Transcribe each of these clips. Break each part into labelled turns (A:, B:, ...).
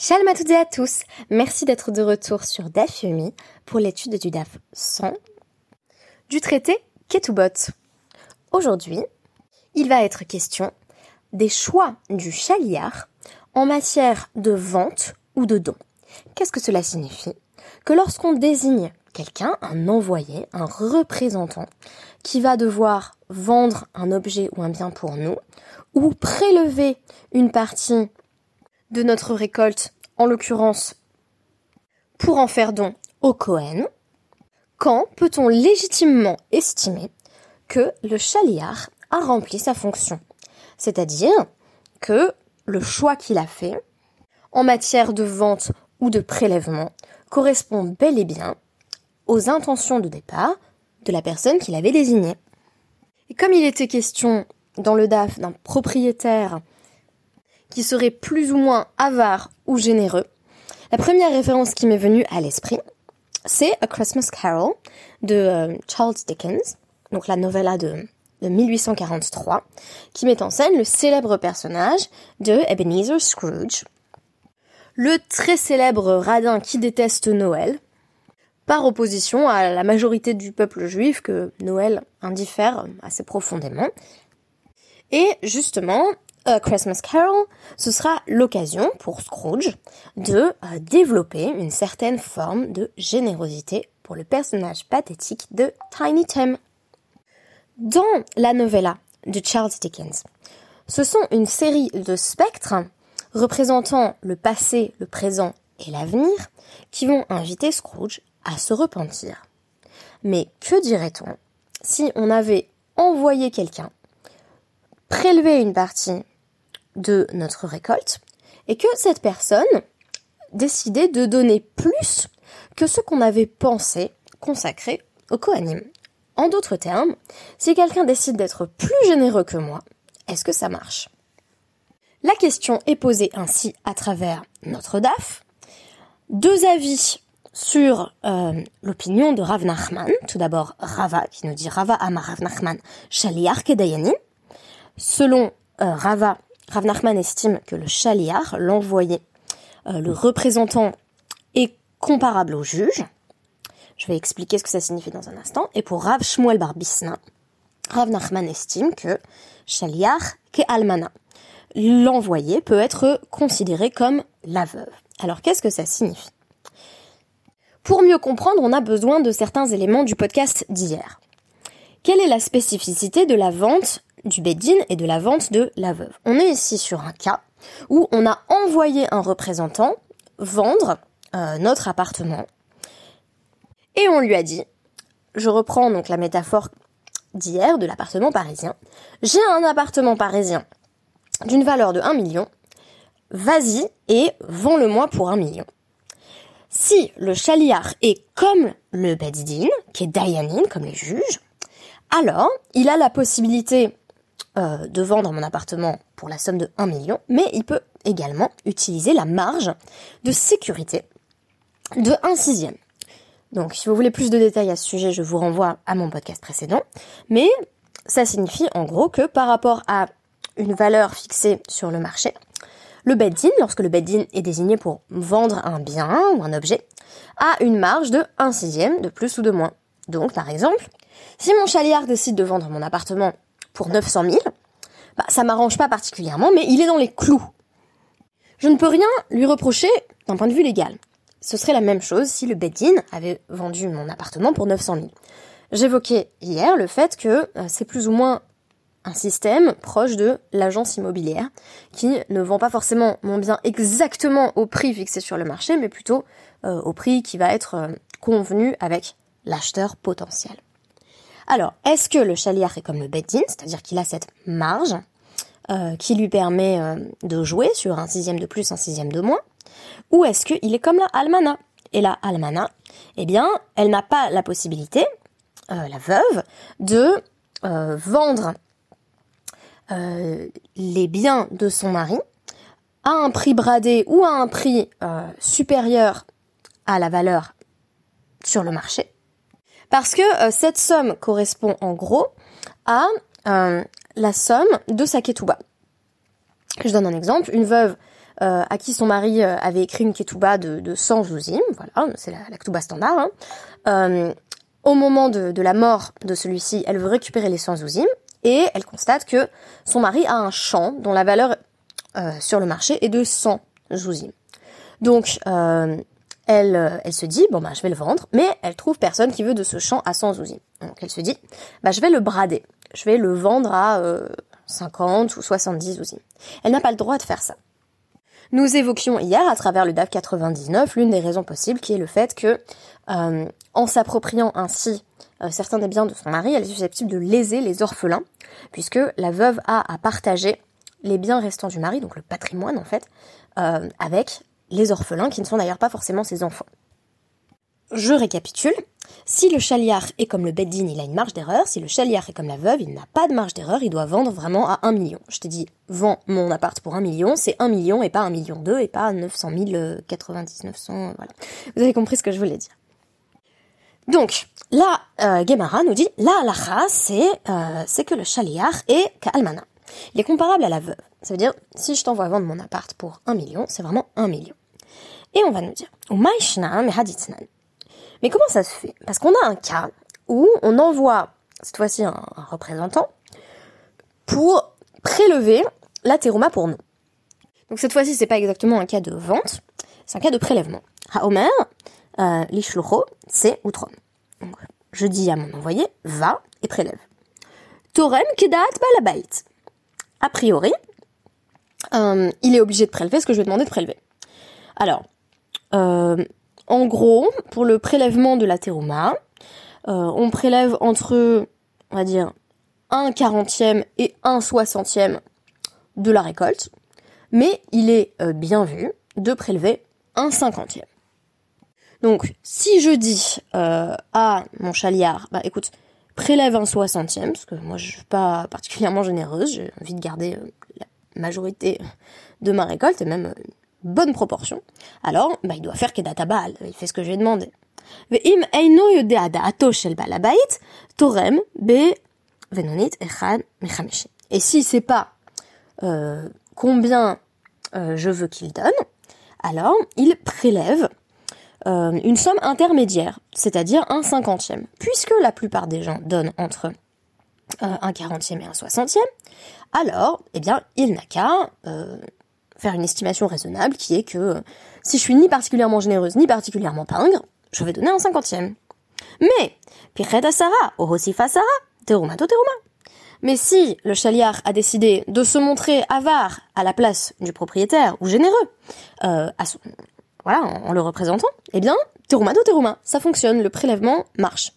A: Shalom à toutes et à tous. Merci d'être de retour sur DAF Yomi pour l'étude du DAF 100 du traité Ketubot. Aujourd'hui, il va être question des choix du chaliar en matière de vente ou de don. Qu'est-ce que cela signifie? Que lorsqu'on désigne quelqu'un, un envoyé, un représentant, qui va devoir vendre un objet ou un bien pour nous, ou prélever une partie de notre récolte, en l'occurrence pour en faire don au Cohen, quand peut-on légitimement estimer que le chaliar a rempli sa fonction? C'est-à-dire que le choix qu'il a fait en matière de vente ou de prélèvement correspond bel et bien aux intentions de départ de la personne qu'il avait désignée. Et comme il était question dans le DAF d'un propriétaire qui serait plus ou moins avare ou généreux, la première référence qui m'est venue à l'esprit, c'est A Christmas Carol de euh, Charles Dickens, donc la novella de, de 1843, qui met en scène le célèbre personnage de Ebenezer Scrooge, le très célèbre radin qui déteste Noël, par opposition à la majorité du peuple juif que Noël indiffère assez profondément. Et justement, A Christmas Carol, ce sera l'occasion pour Scrooge de euh, développer une certaine forme de générosité pour le personnage pathétique de Tiny Tim. Dans la novella de Charles Dickens, ce sont une série de spectres représentant le passé, le présent et l'avenir qui vont inviter Scrooge à se repentir. Mais que dirait-on si on avait envoyé quelqu'un prélever une partie de notre récolte et que cette personne décidait de donner plus que ce qu'on avait pensé consacrer au Kohanim. En d'autres termes, si quelqu'un décide d'être plus généreux que moi, est-ce que ça marche? La question est posée ainsi à travers notre DAF. Deux avis sur euh, l'opinion de Rav Nachman. Tout d'abord, Rava, qui nous dit Rava Amar Rav Nachman, Shaliar. Selon euh, Rava, Rav Nachman estime que le Shaliar, l'envoyé, euh, le représentant, est comparable au juge. Je vais expliquer ce que ça signifie dans un instant. Et pour Rav Shmuel Barbisna, Rav Nachman estime que Shaliar ke Almana, l'envoyé peut être considéré comme la veuve. Alors qu'est-ce que ça signifie? Pour mieux comprendre, on a besoin de certains éléments du podcast d'hier. Quelle est la spécificité de la vente du Beddin et de la vente de la veuve. On est ici sur un cas où on a envoyé un représentant vendre euh, notre appartement. Et on lui a dit, je reprends donc la métaphore d'hier de l'appartement parisien, j'ai un appartement parisien d'une valeur de 1 million, vas-y et vends-le-moi pour 1 million. Si le chaliar est comme le Beddin, qui est Dayanin, comme les juges, alors il a la possibilité euh, de vendre mon appartement pour la somme de 1 million, mais il peut également utiliser la marge de sécurité de 1 sixième. Donc si vous voulez plus de détails à ce sujet, je vous renvoie à mon podcast précédent. Mais ça signifie en gros que par rapport à une valeur fixée sur le marché, le beddin, lorsque le beddin est désigné pour vendre un bien ou un objet, a une marge de 1 sixième de plus ou de moins. Donc, par exemple, si mon chaliard décide de vendre mon appartement pour 900 000, bah, ça m'arrange pas particulièrement, mais il est dans les clous. Je ne peux rien lui reprocher d'un point de vue légal. Ce serait la même chose si le Beddin avait vendu mon appartement pour 900 000. J'évoquais hier le fait que euh, c'est plus ou moins un système proche de l'agence immobilière qui ne vend pas forcément mon bien exactement au prix fixé sur le marché, mais plutôt euh, au prix qui va être euh, convenu avec l'acheteur potentiel. Alors, est-ce que le chaliar est comme le beddin, c'est-à-dire qu'il a cette marge euh, qui lui permet de jouer sur un sixième de plus, un sixième de moins, ou est-ce qu'il est comme la almana? Et la almana, eh bien, elle n'a pas la possibilité, la veuve, de vendre euh, les biens de son mari à un prix bradé ou à un prix euh, supérieur à la valeur sur le marché. Parce que euh, cette somme correspond en gros à la somme de sa ketouba. Je donne un exemple. Une veuve à qui son mari avait écrit une ketouba de, de 100 zouzim, voilà, c'est la, la ketouba standard. Hein. au moment de, la mort de celui-ci, elle veut récupérer les 100 zouzim et elle constate que son mari a un champ dont la valeur sur le marché est de 100 zouzim. Donc, euh, elle se dit, bon bah je vais le vendre, mais elle trouve personne qui veut de ce champ à 100 zouzim. Donc elle se dit, bah je vais le brader, je vais le vendre à 50 euh, ou 70 zouzim. Elle n'a pas le droit de faire ça. Nous évoquions hier, à travers le DAF 99, l'une des raisons possibles qui est le fait que, euh, en s'appropriant ainsi certains des biens de son mari, elle est susceptible de léser les orphelins, puisque la veuve a à partager les biens restants du mari, donc le patrimoine en fait, avec les orphelins, qui ne sont d'ailleurs pas forcément ses enfants. Je récapitule. Si le chaliar est comme le beddin, il a une marge d'erreur. Si le chaliar est comme la veuve, il n'a pas de marge d'erreur. Il doit vendre vraiment à 1 million. Je t'ai dit, vends mon appart pour 1 million. C'est 1 million et pas 1 million 2 et pas 900 000, 90, 900, voilà. Vous avez compris ce que je voulais dire. Donc, là, euh, Gemara nous dit, la halacha, c'est, euh, c'est que le chaliar est ka'almana. Il est comparable à la veuve. Ça veut dire, si je t'envoie vendre mon appart pour 1 million, c'est vraiment 1 million. Et on va nous dire, mais comment ça se fait? Parce qu'on a un cas où on envoie, cette fois-ci un, représentant, pour prélever la terouma pour nous. Donc cette fois-ci, c'est pas exactement un cas de vente, c'est un cas de prélèvement. Haomer, euh, c'est outrom. Donc, je dis à mon envoyé, va et prélève. Torem kedat balabait. A priori, euh, il est obligé de prélever ce que je lui ai demandé de prélever. Alors, en gros, pour le prélèvement de la terouma, euh, on prélève entre, on va dire, un quarantième et un soixantième de la récolte, mais il est bien vu de prélever un cinquantième. Donc, si je dis à mon chaliard, bah écoute, prélève un soixantième, parce que moi je suis pas particulièrement généreuse, j'ai envie de garder la majorité de ma récolte, et même bonne proportion, alors bah, il doit faire kedatabal, il fait ce que j'ai demandé. Et si c'est pas euh, combien euh, je veux qu'il donne, alors il prélève euh, une somme intermédiaire, c'est-à-dire un cinquantième. Puisque la plupart des gens donnent entre un quarantième et un soixantième, alors, eh bien, il n'a qu'à faire une estimation raisonnable qui est que si je suis ni particulièrement généreuse ni particulièrement pingre, je vais donner un cinquantième. Mais, Pireta Sarah, Orosifa Sarah, Terumato Teruma. Mais si le chaliar a décidé de se montrer avare à la place du propriétaire ou généreux, euh, à son, voilà, en, le représentant, eh bien, Terumato Teruma, ça fonctionne, le prélèvement marche.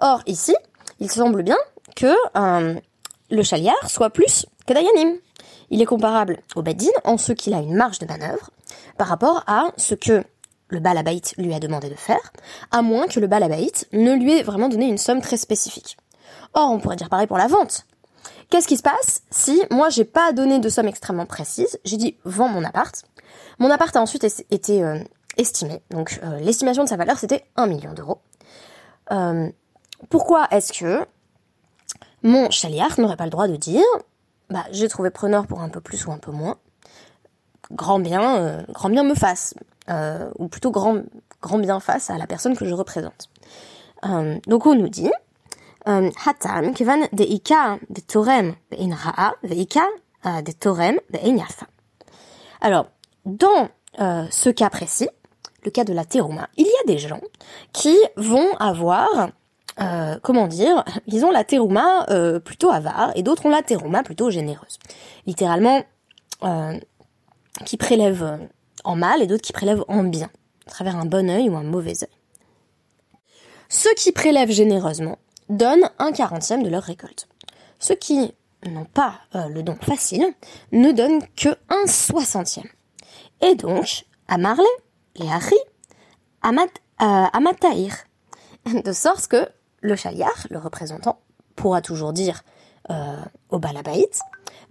A: Or, ici, il semble bien que euh, le chaliar soit plus que Dayanim. Il est comparable au Badin en ce qu'il a une marge de manœuvre par rapport à ce que le Balabait lui a demandé de faire, à moins que le Balabait ne lui ait vraiment donné une somme très spécifique. Or, on pourrait dire pareil pour la vente. Qu'est-ce qui se passe si moi j'ai pas donné de somme extrêmement précise, j'ai dit vends mon appart. Mon appart a ensuite été euh, estimé, donc euh, l'estimation de sa valeur c'était 1 million d'euros. Euh, pourquoi est-ce que mon chaliard n'aurait pas le droit de dire bah, j'ai trouvé preneur pour un peu plus ou un peu moins. Grand bien, euh, grand bien me fasse, euh, ou plutôt grand, grand bien face à la personne que je représente. Euh, donc on nous dit, hatam kevan de ika de torem ra'a veika de torem yafa. Alors, dans ce cas précis, le cas de la terouma, il y a des gens qui vont avoir euh, comment dire, ils ont la terouma euh, plutôt avare et d'autres ont la terouma plutôt généreuse. Littéralement, euh, qui prélèvent en mal et d'autres qui prélèvent en bien, à travers un bon œil ou un mauvais œil. Ceux qui prélèvent généreusement donnent un quarantième de leur récolte. Ceux qui n'ont pas le don facile ne donnent que un soixantième. Et donc, à Marley, les Harry, à, Mataïr, de sorte que le chaliar, le représentant, pourra toujours dire euh, au balabaït,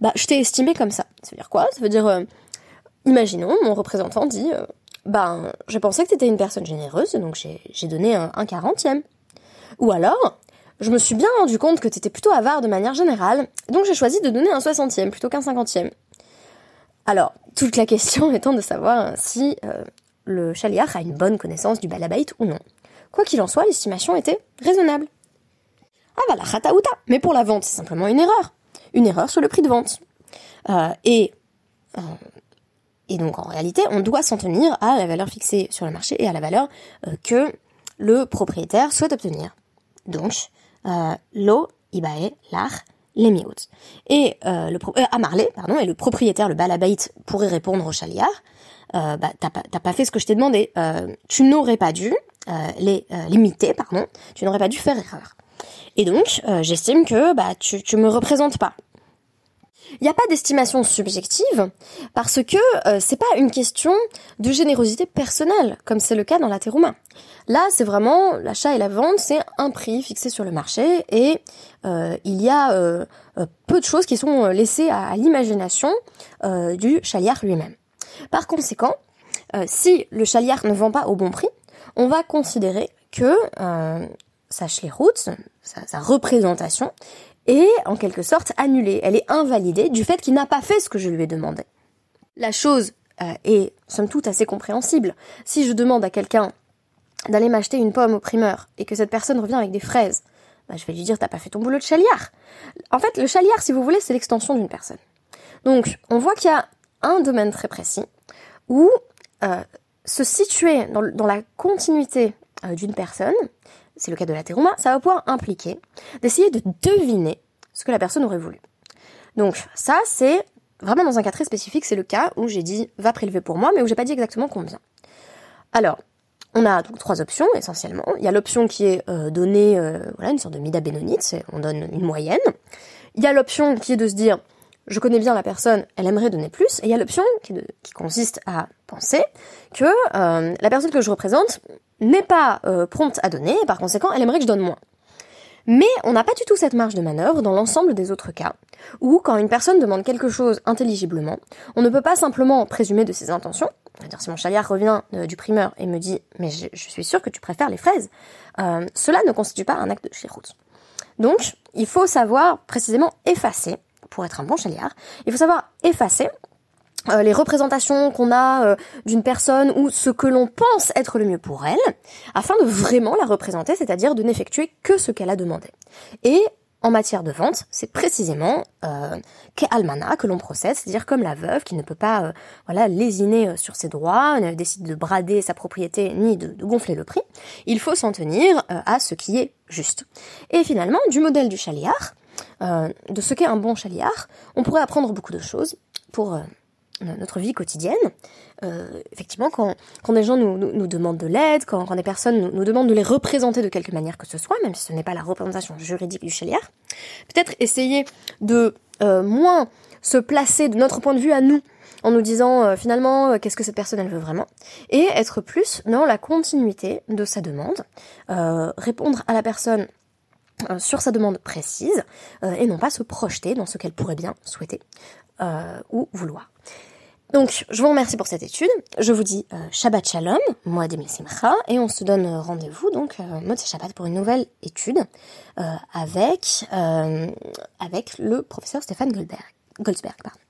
A: bah je t'ai estimé comme ça. Ça veut dire quoi? Ça veut dire, euh, imaginons, mon représentant dit, ben je pensais que t'étais une personne généreuse, donc j'ai donné un, quarantième. Ou alors, je me suis bien rendu compte que t'étais plutôt avare de manière générale, donc j'ai choisi de donner un soixantième plutôt qu'un cinquantième. Alors, toute la question étant de savoir si le chaliar a une bonne connaissance du balabait ou non. Quoi qu'il en soit, l'estimation était raisonnable. Ah bah la rataouta Mais pour la vente, c'est simplement une erreur. Une erreur sur le prix de vente. Euh, et, euh, et donc en réalité, on doit s'en tenir à la valeur fixée sur le marché et à la valeur euh, que le propriétaire souhaite obtenir. Donc, l'eau, ibae, l'art, les mioutes. Et le pardon, et le propriétaire, le balabait, pourrait répondre au chaliard, bah t'as pas fait ce que je t'ai demandé. tu n'aurais pas dû les limiter, pardon. Tu n'aurais pas dû faire erreur. Et donc, j'estime que bah tu, tu me représentes pas. Il n'y a pas d'estimation subjective parce que euh, c'est pas une question de générosité personnelle comme c'est le cas dans la roumain. Là, c'est vraiment l'achat et la vente, c'est un prix fixé sur le marché et euh, il y a euh, peu de choses qui sont laissées à, l'imagination du chaliard lui-même. Par conséquent, si le chaliard ne vend pas au bon prix, on va considérer que sa routes, sa représentation, est en quelque sorte annulée, elle est invalidée du fait qu'il n'a pas fait ce que je lui ai demandé. La chose euh, est somme toute assez compréhensible. Si je demande à quelqu'un d'aller m'acheter une pomme au primeur et que cette personne revient avec des fraises, bah, je vais lui dire t'as pas fait ton boulot de chaliard. En fait, le chaliard, si vous voulez, c'est l'extension d'une personne. Donc, on voit qu'il y a un domaine très précis où euh, se situer dans, la continuité euh, d'une personne, c'est le cas de la terouma, ça va pouvoir impliquer d'essayer de deviner ce que la personne aurait voulu. Donc ça, c'est vraiment dans un cas très spécifique, c'est le cas où j'ai dit va prélever pour moi, mais où j'ai pas dit exactement combien. Alors, on a trois options essentiellement. Il y a l'option qui est euh, donner euh, voilà une sorte de mida bénonite, on donne une moyenne. Il y a l'option qui est de se dire je connais bien la personne, elle aimerait donner plus. Et il y a l'option qui, consiste à penser que euh, la personne que je représente n'est pas euh, prompte à donner, et par conséquent, elle aimerait que je donne moins. Mais on n'a pas du tout cette marge de manœuvre dans l'ensemble des autres cas, où quand une personne demande quelque chose intelligiblement, on ne peut pas simplement présumer de ses intentions. C'est-à-dire si mon chaliard revient euh, du primeur et me dit mais je, suis sûr que tu préfères les fraises, cela ne constitue pas un acte de chéroute. Donc il faut savoir précisément effacer pour être un bon chaliard, il faut savoir effacer euh, les représentations qu'on a euh, d'une personne ou ce que l'on pense être le mieux pour elle, afin de vraiment la représenter, c'est-à-dire de n'effectuer que ce qu'elle a demandé. Et en matière de vente, c'est précisément euh, almana que l'on procède, c'est-à-dire comme la veuve qui ne peut pas euh, voilà lésiner sur ses droits, ne décide de brader sa propriété ni de, de gonfler le prix. Il faut s'en tenir à ce qui est juste. Et finalement, du modèle du chaliard, euh, de ce qu'est un bon chaliard, on pourrait apprendre beaucoup de choses pour euh, notre vie quotidienne. Euh, effectivement, quand, des gens nous, nous, demandent de l'aide, quand, des personnes nous, demandent de les représenter de quelque manière que ce soit, même si ce n'est pas la représentation juridique du chaliard, peut-être essayer de moins se placer de notre point de vue à nous en nous disant finalement qu'est-ce que cette personne elle veut vraiment et être plus dans la continuité de sa demande, répondre à la personne sur sa demande précise euh, et non pas se projeter dans ce qu'elle pourrait bien souhaiter euh, ou vouloir. Donc, je vous remercie pour cette étude. Je vous dis Shabbat Shalom, moi Demil Simcha, et on se donne rendez-vous donc euh, Shabbat pour une nouvelle étude avec avec le professeur Stéphane Goldberg. Goldsberg. Pardon.